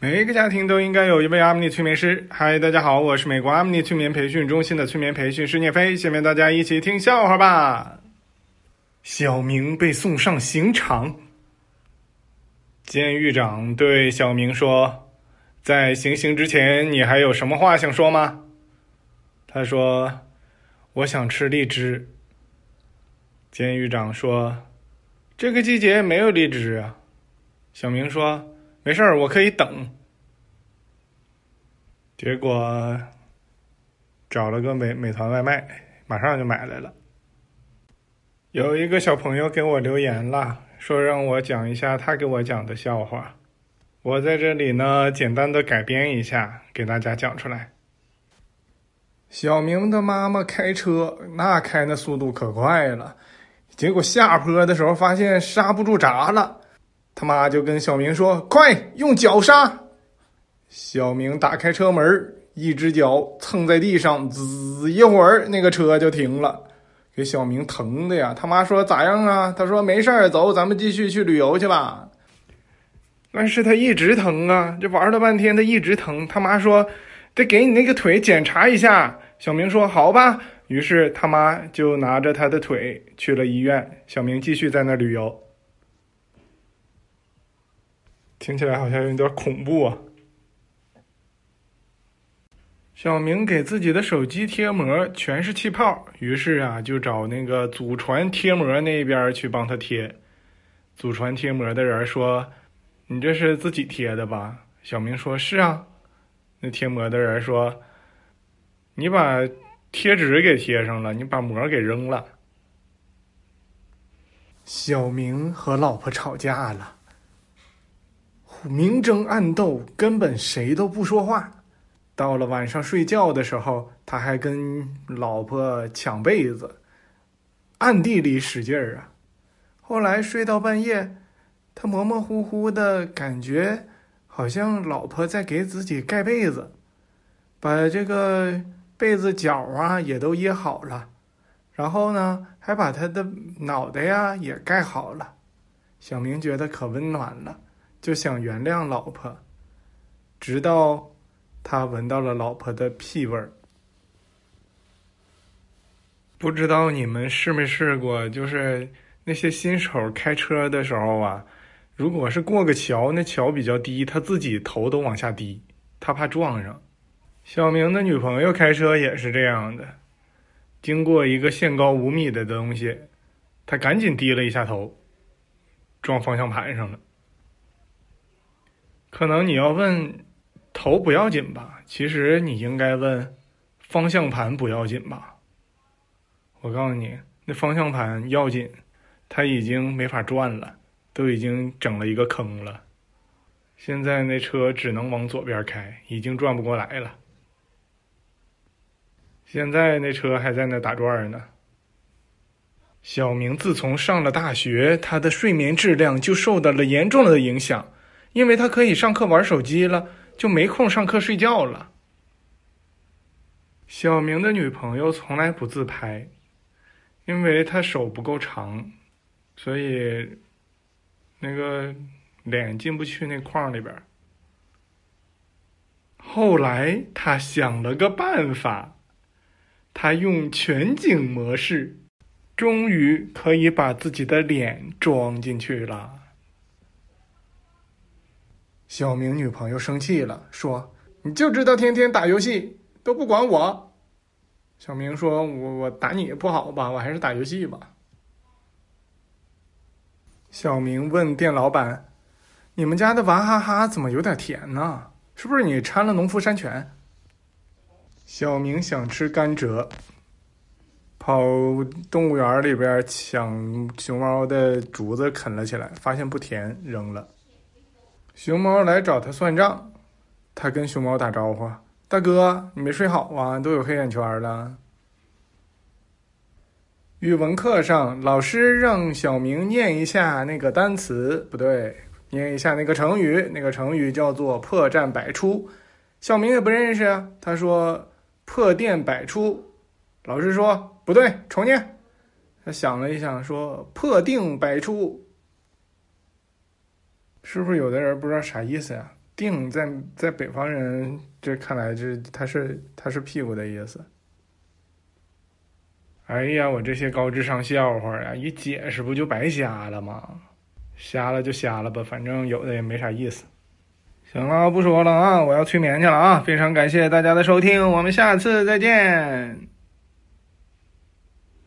每一个家庭都应该有一位阿米尼催眠师。嗨，大家好，我是美国阿米尼催眠培训中心的催眠培训师聂飞。下面大家一起听笑话吧。小明被送上刑场，监狱长对小明说：“在行刑之前，你还有什么话想说吗？”他说：“我想吃荔枝。”监狱长说：“这个季节没有荔枝啊。”小明说：“没事儿，我可以等。”结果找了个美美团外卖，马上就买来了。有一个小朋友给我留言了，说让我讲一下他给我讲的笑话。我在这里呢，简单的改编一下，给大家讲出来。小明的妈妈开车，那开那速度可快了，结果下坡的时候发现刹不住闸了。他妈就跟小明说：“快用脚刹！”小明打开车门，一只脚蹭在地上，滋，一会儿那个车就停了，给小明疼的呀。他妈说：“咋样啊？”他说：“没事儿，走，咱们继续去旅游去吧。”但是他一直疼啊，这玩了半天，他一直疼。他妈说：“得给你那个腿检查一下。”小明说：“好吧。”于是他妈就拿着他的腿去了医院。小明继续在那旅游。听起来好像有点恐怖啊！小明给自己的手机贴膜全是气泡，于是啊，就找那个祖传贴膜那边去帮他贴。祖传贴膜的人说：“你这是自己贴的吧？”小明说：“是啊。”那贴膜的人说：“你把贴纸给贴上了，你把膜给扔了。”小明和老婆吵架了。明争暗斗，根本谁都不说话。到了晚上睡觉的时候，他还跟老婆抢被子，暗地里使劲儿啊。后来睡到半夜，他模模糊糊的感觉好像老婆在给自己盖被子，把这个被子角啊也都掖好了，然后呢还把他的脑袋呀也盖好了。小明觉得可温暖了。就想原谅老婆，直到他闻到了老婆的屁味儿。不知道你们试没试过？就是那些新手开车的时候啊，如果是过个桥，那桥比较低，他自己头都往下低，他怕撞上。小明的女朋友开车也是这样的，经过一个限高五米的东西，他赶紧低了一下头，撞方向盘上了。可能你要问头不要紧吧？其实你应该问方向盘不要紧吧？我告诉你，那方向盘要紧，它已经没法转了，都已经整了一个坑了。现在那车只能往左边开，已经转不过来了。现在那车还在那打转呢。小明自从上了大学，他的睡眠质量就受到了严重的影响。因为他可以上课玩手机了，就没空上课睡觉了。小明的女朋友从来不自拍，因为他手不够长，所以那个脸进不去那框里边。后来他想了个办法，他用全景模式，终于可以把自己的脸装进去了。小明女朋友生气了，说：“你就知道天天打游戏，都不管我。”小明说：“我我打你不好吧？我还是打游戏吧。”小明问店老板：“你们家的娃哈哈怎么有点甜呢？是不是你掺了农夫山泉？”小明想吃甘蔗，跑动物园里边抢熊猫的竹子啃了起来，发现不甜，扔了。熊猫来找他算账，他跟熊猫打招呼：“大哥，你没睡好啊？都有黑眼圈了。”语文课上，老师让小明念一下那个单词，不对，念一下那个成语。那个成语叫做“破绽百出”。小明也不认识啊，他说“破店百出”。老师说：“不对，重念。”他想了一想，说：“破定百出。”是不是有的人不知道啥意思呀？腚在在北方人这看来，这它是它是屁股的意思。哎呀，我这些高智商笑话呀，一解释不就白瞎了吗？瞎了就瞎了吧，反正有的也没啥意思。行了，不说了啊，我要催眠去了啊！非常感谢大家的收听，我们下次再见。